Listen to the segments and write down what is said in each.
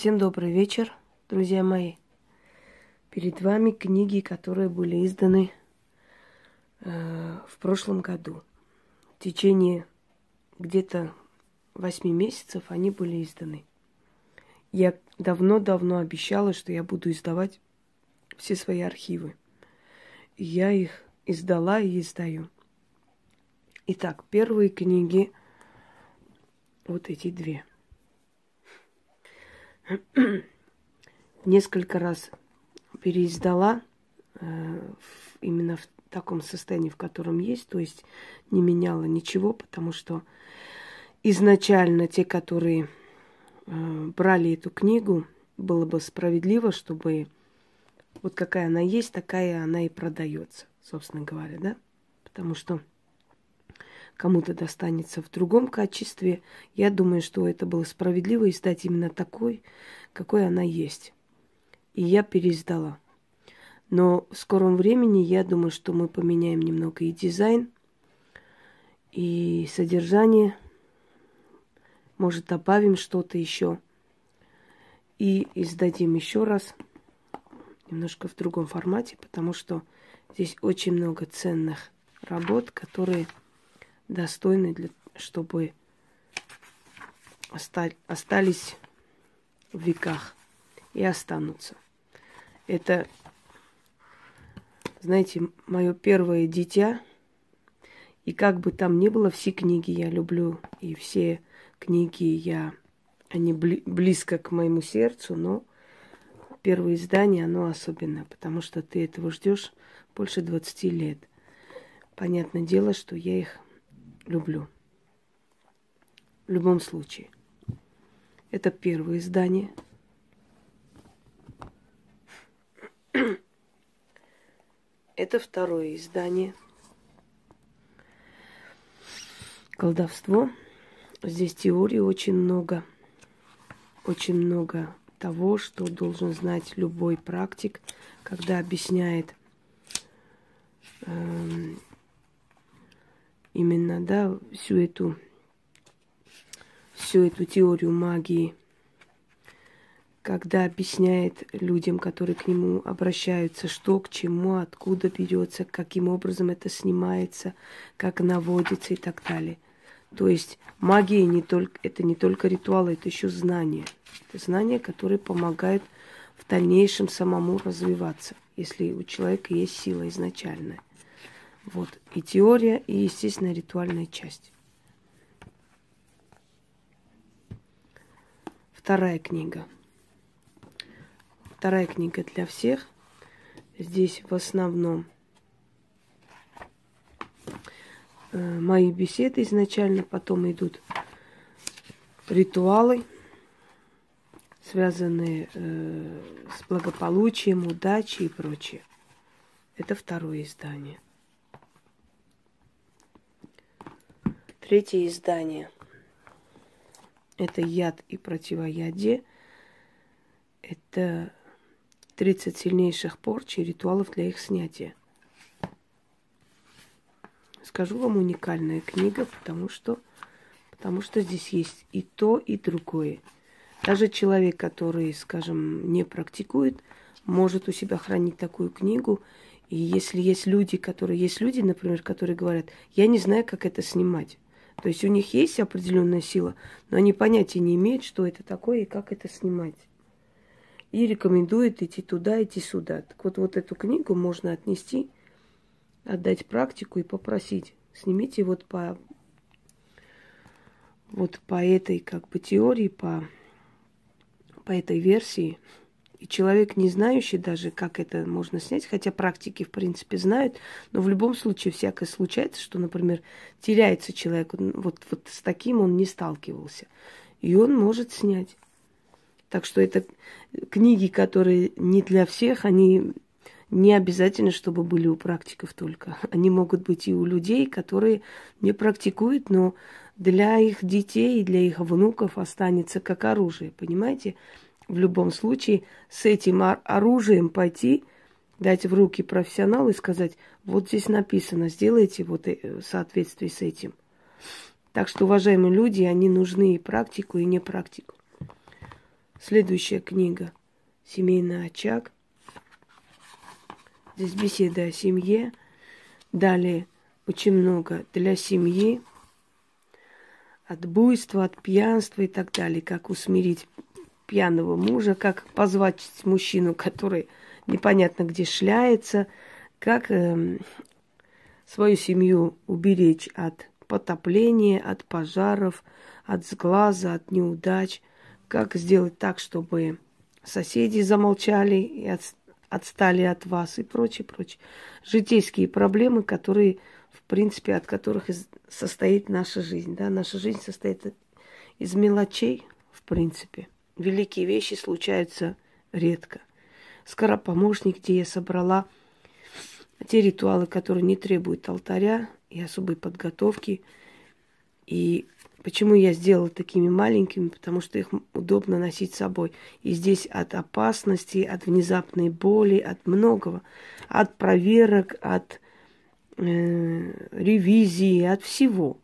Всем добрый вечер, друзья мои. Перед вами книги, которые были изданы э, в прошлом году. В течение где-то восьми месяцев они были изданы. Я давно-давно обещала, что я буду издавать все свои архивы. Я их издала и издаю. Итак, первые книги, вот эти две. Несколько раз переиздала э, именно в таком состоянии, в котором есть, то есть не меняла ничего, потому что изначально те, которые э, брали эту книгу, было бы справедливо, чтобы вот какая она есть, такая она и продается, собственно говоря, да? Потому что кому-то достанется в другом качестве. Я думаю, что это было справедливо издать именно такой, какой она есть. И я переиздала. Но в скором времени я думаю, что мы поменяем немного и дизайн, и содержание. Может, добавим что-то еще. И издадим еще раз, немножко в другом формате, потому что здесь очень много ценных работ, которые достойны, для, чтобы остались в веках и останутся. Это, знаете, мое первое дитя. И как бы там ни было, все книги я люблю, и все книги я, они близко к моему сердцу, но первое издание, оно особенное, потому что ты этого ждешь больше 20 лет. Понятное дело, что я их люблю. В любом случае. Это первое издание. Это второе издание. Колдовство. Здесь теории очень много. Очень много того, что должен знать любой практик, когда объясняет эм, именно, да, всю эту, всю эту теорию магии, когда объясняет людям, которые к нему обращаются, что к чему, откуда берется, каким образом это снимается, как наводится и так далее. То есть магия не только, это не только ритуалы, это еще знания. Это знания, которые помогают в дальнейшем самому развиваться, если у человека есть сила изначальная. Вот. И теория, и, естественно, ритуальная часть. Вторая книга. Вторая книга для всех. Здесь в основном э, мои беседы изначально, потом идут ритуалы, связанные э, с благополучием, удачей и прочее. Это второе издание. Третье издание. Это яд и противоядие. Это 30 сильнейших порч и ритуалов для их снятия. Скажу вам уникальная книга, потому что, потому что здесь есть и то, и другое. Даже человек, который, скажем, не практикует, может у себя хранить такую книгу. И если есть люди, которые есть люди, например, которые говорят, я не знаю, как это снимать. То есть у них есть определенная сила, но они понятия не имеют, что это такое и как это снимать. И рекомендуют идти туда, идти сюда. Так вот, вот эту книгу можно отнести, отдать практику и попросить. Снимите вот по вот по этой как бы теории, по, по этой версии – и человек, не знающий даже, как это можно снять, хотя практики, в принципе, знают, но в любом случае всякое случается, что, например, теряется человек, вот, вот с таким он не сталкивался, и он может снять. Так что это книги, которые не для всех, они не обязательно, чтобы были у практиков только. Они могут быть и у людей, которые не практикуют, но для их детей и для их внуков останется как оружие, понимаете? В любом случае с этим оружием пойти, дать в руки профессионалу и сказать, вот здесь написано, сделайте вот э, в соответствии с этим. Так что, уважаемые люди, они нужны и практику, и не практику. Следующая книга «Семейный очаг». Здесь беседа о семье. Далее очень много для семьи, от буйства, от пьянства и так далее. Как усмирить пьяного мужа, как позвать мужчину, который непонятно где шляется, как э, свою семью уберечь от потопления, от пожаров, от сглаза, от неудач, как сделать так, чтобы соседи замолчали и от, отстали от вас и прочее, прочее. Житейские проблемы, которые, в принципе, от которых состоит наша жизнь. Да? Наша жизнь состоит из мелочей, в принципе. Великие вещи случаются редко. Скоропомощник, где я собрала те ритуалы, которые не требуют алтаря и особой подготовки. И почему я сделала такими маленькими? Потому что их удобно носить с собой. И здесь от опасности, от внезапной боли, от многого. От проверок, от э, ревизии, от всего.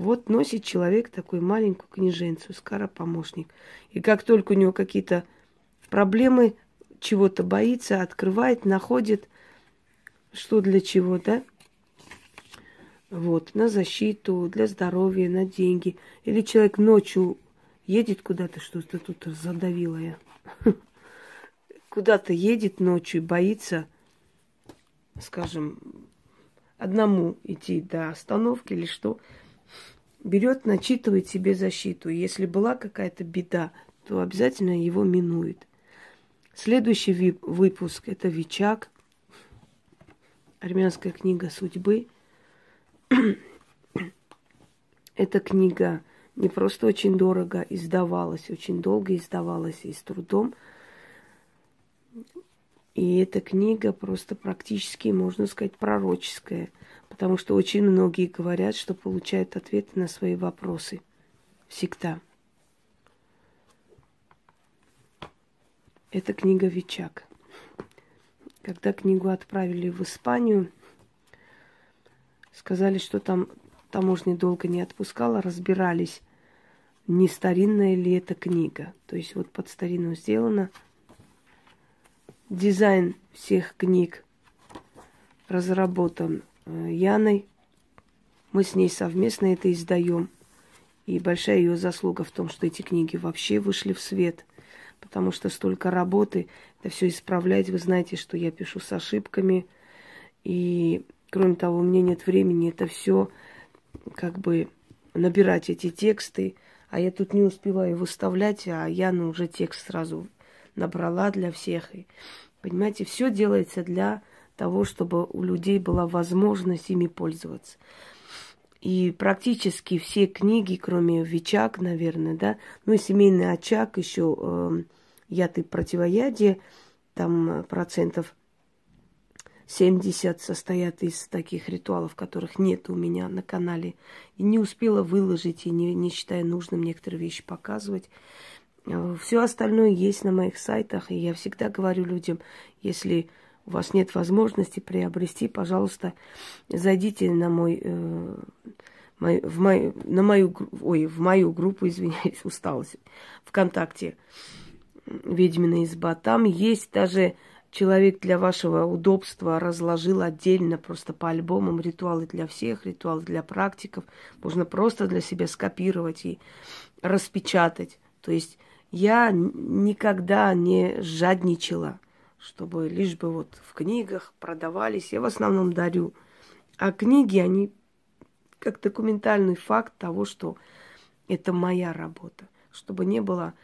Вот носит человек такую маленькую книженцу, скоропомощник. И как только у него какие-то проблемы, чего-то боится, открывает, находит – что для чего, да? Вот, на защиту, для здоровья, на деньги. Или человек ночью едет куда-то, что-то тут задавила я. Куда-то едет ночью боится, скажем, одному идти до остановки или что. Берет, начитывает себе защиту. Если была какая-то беда, то обязательно его минует. Следующий выпуск – это Вичак – армянская книга судьбы. Эта книга не просто очень дорого издавалась, очень долго издавалась и с трудом. И эта книга просто практически, можно сказать, пророческая, потому что очень многие говорят, что получают ответы на свои вопросы всегда. Это книга Вичак. Когда книгу отправили в Испанию, сказали, что там таможня долго не отпускала, разбирались, не старинная ли эта книга. То есть вот под старину сделано. Дизайн всех книг разработан Яной. Мы с ней совместно это издаем. И большая ее заслуга в том, что эти книги вообще вышли в свет – потому что столько работы, это все исправлять. Вы знаете, что я пишу с ошибками. И, кроме того, у меня нет времени это все как бы набирать эти тексты. А я тут не успеваю выставлять, а я ну, уже текст сразу набрала для всех. И, понимаете, все делается для того, чтобы у людей была возможность ими пользоваться. И практически все книги, кроме Вичак, наверное, да, ну и семейный очаг, еще э, яд и противоядие, там процентов 70 состоят из таких ритуалов, которых нет у меня на канале. И не успела выложить, и не, не считая нужным некоторые вещи показывать. Э, Все остальное есть на моих сайтах, и я всегда говорю людям, если у вас нет возможности приобрести, пожалуйста, зайдите на мой, э, мой, в мою, на мою, ой, в мою группу, извиняюсь, усталость, ВКонтакте, Ведьмина изба. Там есть даже человек для вашего удобства разложил отдельно просто по альбомам ритуалы для всех, ритуалы для практиков. Можно просто для себя скопировать и распечатать. То есть я никогда не жадничала чтобы лишь бы вот в книгах продавались. Я в основном дарю. А книги, они как документальный факт того, что это моя работа. Чтобы не было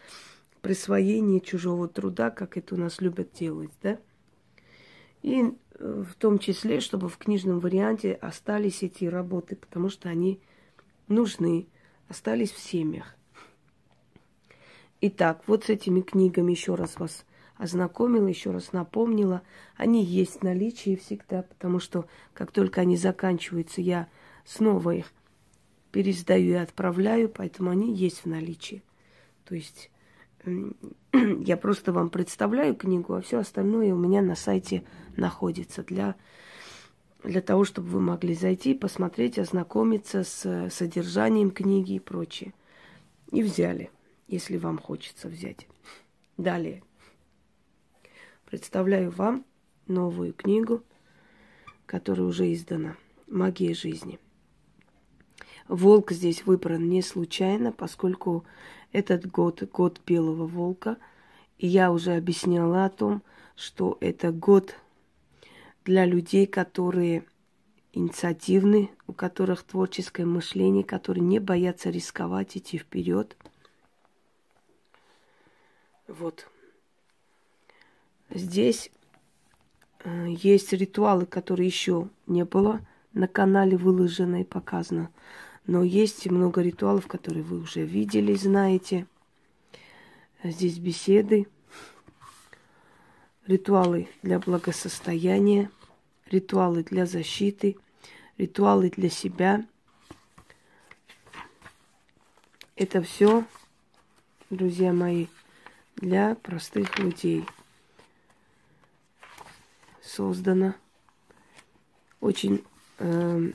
присвоения чужого труда, как это у нас любят делать, да? И э, в том числе, чтобы в книжном варианте остались эти работы, потому что они нужны, остались в семьях. Итак, вот с этими книгами еще раз вас ознакомила, еще раз напомнила. Они есть в наличии всегда, потому что как только они заканчиваются, я снова их пересдаю и отправляю, поэтому они есть в наличии. То есть я просто вам представляю книгу, а все остальное у меня на сайте находится для, для того, чтобы вы могли зайти, посмотреть, ознакомиться с содержанием книги и прочее. И взяли, если вам хочется взять. Далее. Представляю вам новую книгу, которая уже издана. Магия жизни. Волк здесь выбран не случайно, поскольку этот год год белого волка. И я уже объясняла о том, что это год для людей, которые инициативны, у которых творческое мышление, которые не боятся рисковать, идти вперед. Вот. Здесь э, есть ритуалы, которые еще не было на канале выложено и показано. Но есть много ритуалов, которые вы уже видели, знаете. Здесь беседы, ритуалы для благосостояния, ритуалы для защиты, ритуалы для себя. Это все, друзья мои, для простых людей создано очень э,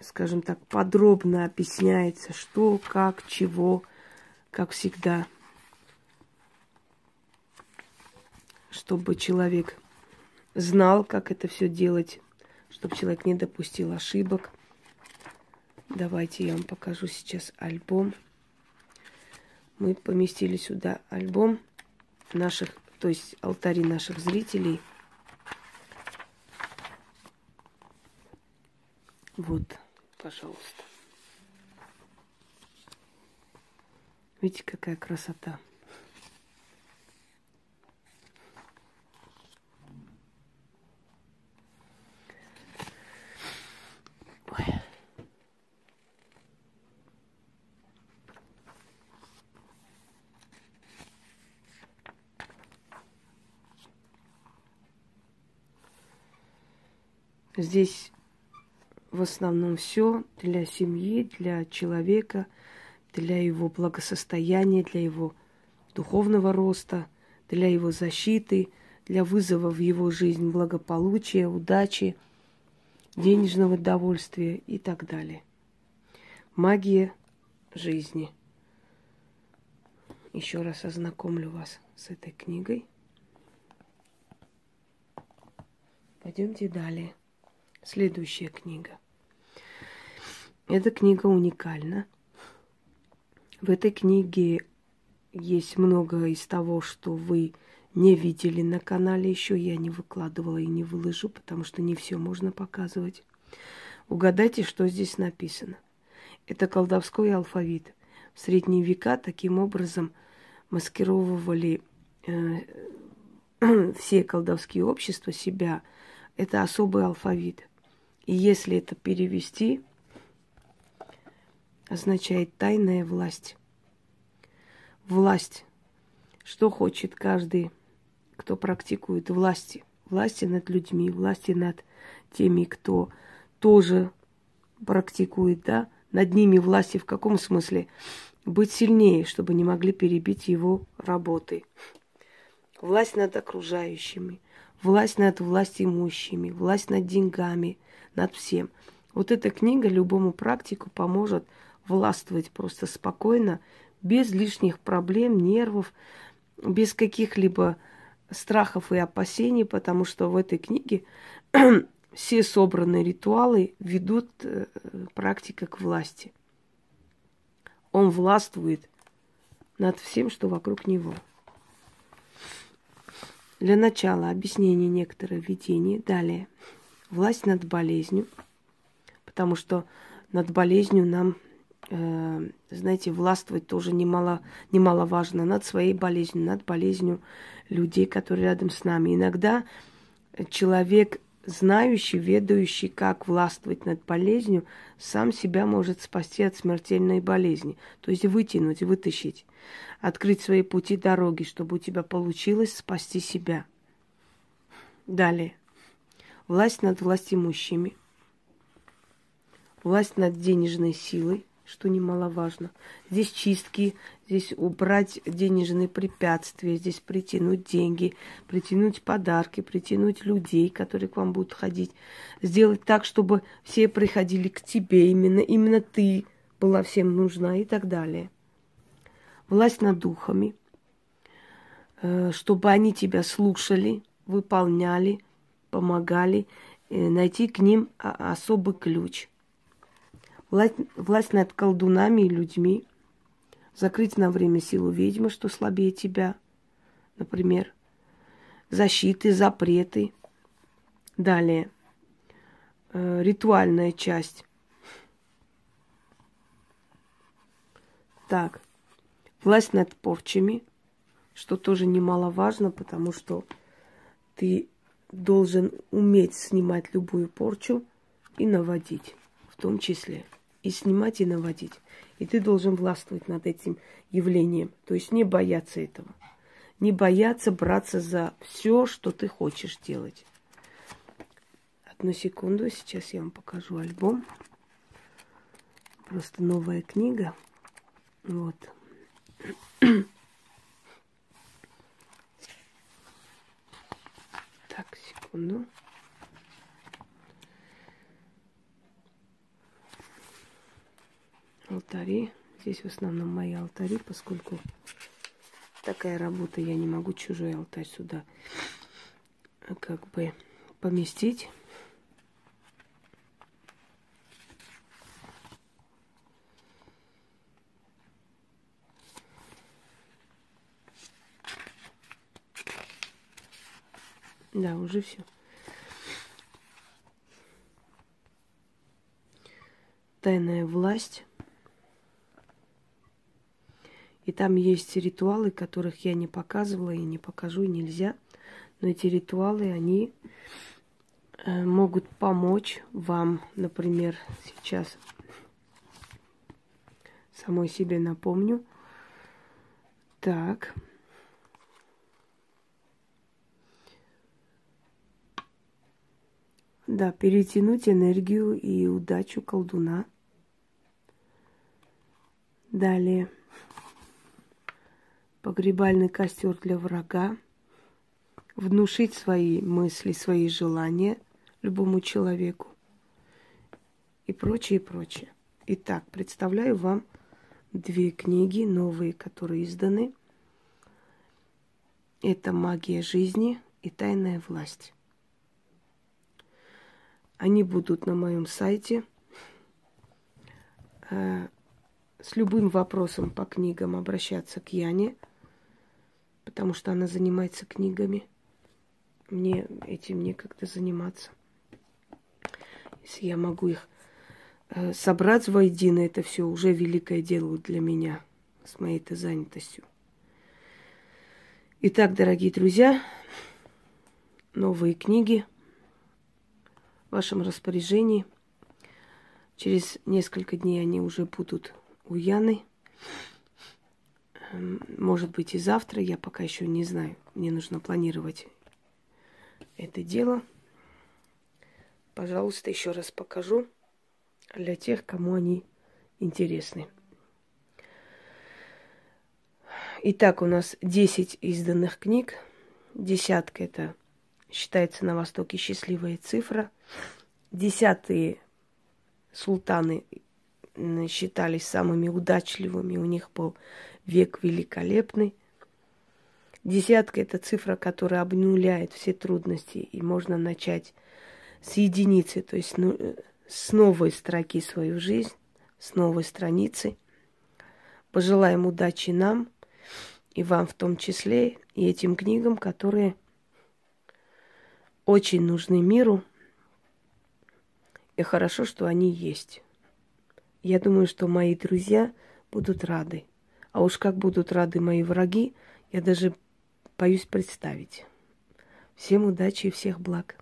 скажем так, подробно объясняется, что, как, чего, как всегда. Чтобы человек знал, как это все делать, чтобы человек не допустил ошибок. Давайте я вам покажу сейчас альбом. Мы поместили сюда альбом наших, то есть алтари наших зрителей. Вот пожалуйста. Видите, какая красота. Ой. Здесь в основном все для семьи, для человека, для его благосостояния, для его духовного роста, для его защиты, для вызова в его жизнь благополучия, удачи, денежного довольствия и так далее. Магия жизни. Еще раз ознакомлю вас с этой книгой. Пойдемте далее. Следующая книга – эта книга уникальна. В этой книге есть много из того, что вы не видели на канале еще. Я не выкладывала и не выложу, потому что не все можно показывать. Угадайте, что здесь написано. Это колдовской алфавит. В средние века таким образом маскировывали э, все колдовские общества себя. Это особый алфавит. И если это перевести, означает тайная власть. Власть. Что хочет каждый, кто практикует власти. Власти над людьми, власти над теми, кто тоже практикует, да, над ними власти в каком смысле? Быть сильнее, чтобы не могли перебить его работы. Власть над окружающими, власть над властимущими, власть над деньгами, над всем. Вот эта книга любому практику поможет властвовать просто спокойно, без лишних проблем, нервов, без каких-либо страхов и опасений, потому что в этой книге все собранные ритуалы ведут э, практика к власти. Он властвует над всем, что вокруг него. Для начала объяснение некоторых видений. Далее. Власть над болезнью, потому что над болезнью нам знаете, властвовать тоже немало, немаловажно над своей болезнью, над болезнью людей, которые рядом с нами. Иногда человек, знающий, ведающий, как властвовать над болезнью, сам себя может спасти от смертельной болезни. То есть вытянуть, вытащить, открыть свои пути дороги, чтобы у тебя получилось спасти себя. Далее. Власть над властимущими. Власть над денежной силой – что немаловажно. Здесь чистки, здесь убрать денежные препятствия, здесь притянуть деньги, притянуть подарки, притянуть людей, которые к вам будут ходить. Сделать так, чтобы все приходили к тебе, именно, именно ты была всем нужна и так далее. Власть над духами. э, чтобы они тебя слушали, выполняли, помогали, э, найти к ним особый ключ. Власть, власть над колдунами и людьми, закрыть на время силу ведьмы, что слабее тебя, например, защиты, запреты. Далее, э, ритуальная часть. Так, власть над порчами, что тоже немаловажно, потому что ты должен уметь снимать любую порчу и наводить, в том числе. И снимать, и наводить. И ты должен властвовать над этим явлением. То есть не бояться этого. Не бояться браться за все, что ты хочешь делать. Одну секунду, сейчас я вам покажу альбом. Просто новая книга. Вот. Так, секунду. Алтари. Здесь в основном мои алтари, поскольку такая работа, я не могу чужой алтарь сюда как бы поместить. Да, уже все. Тайная власть. И там есть ритуалы, которых я не показывала и не покажу, нельзя. Но эти ритуалы, они э, могут помочь вам, например, сейчас самой себе напомню. Так. Да, перетянуть энергию и удачу колдуна. Далее. Погребальный костер для врага. Внушить свои мысли, свои желания любому человеку. И прочее, и прочее. Итак, представляю вам две книги новые, которые изданы. Это «Магия жизни» и «Тайная власть». Они будут на моем сайте. Э, с любым вопросом по книгам обращаться к Яне, потому что она занимается книгами. Мне этим некогда заниматься. Если я могу их э, собрать воедино, это все уже великое дело для меня с моей-то занятостью. Итак, дорогие друзья, новые книги – в вашем распоряжении. Через несколько дней они уже будут у Яны. Эм, может быть и завтра, я пока еще не знаю. Мне нужно планировать это дело. Пожалуйста, еще раз покажу для тех, кому они интересны. Итак, у нас 10 изданных книг. Десятка это считается на Востоке счастливая цифра. Десятые султаны считались самыми удачливыми, у них был век великолепный. Десятка – это цифра, которая обнуляет все трудности, и можно начать с единицы, то есть ну, с новой строки свою жизнь, с новой страницы. Пожелаем удачи нам и вам в том числе, и этим книгам, которые – очень нужны миру. И хорошо, что они есть. Я думаю, что мои друзья будут рады. А уж как будут рады мои враги, я даже боюсь представить. Всем удачи и всех благ.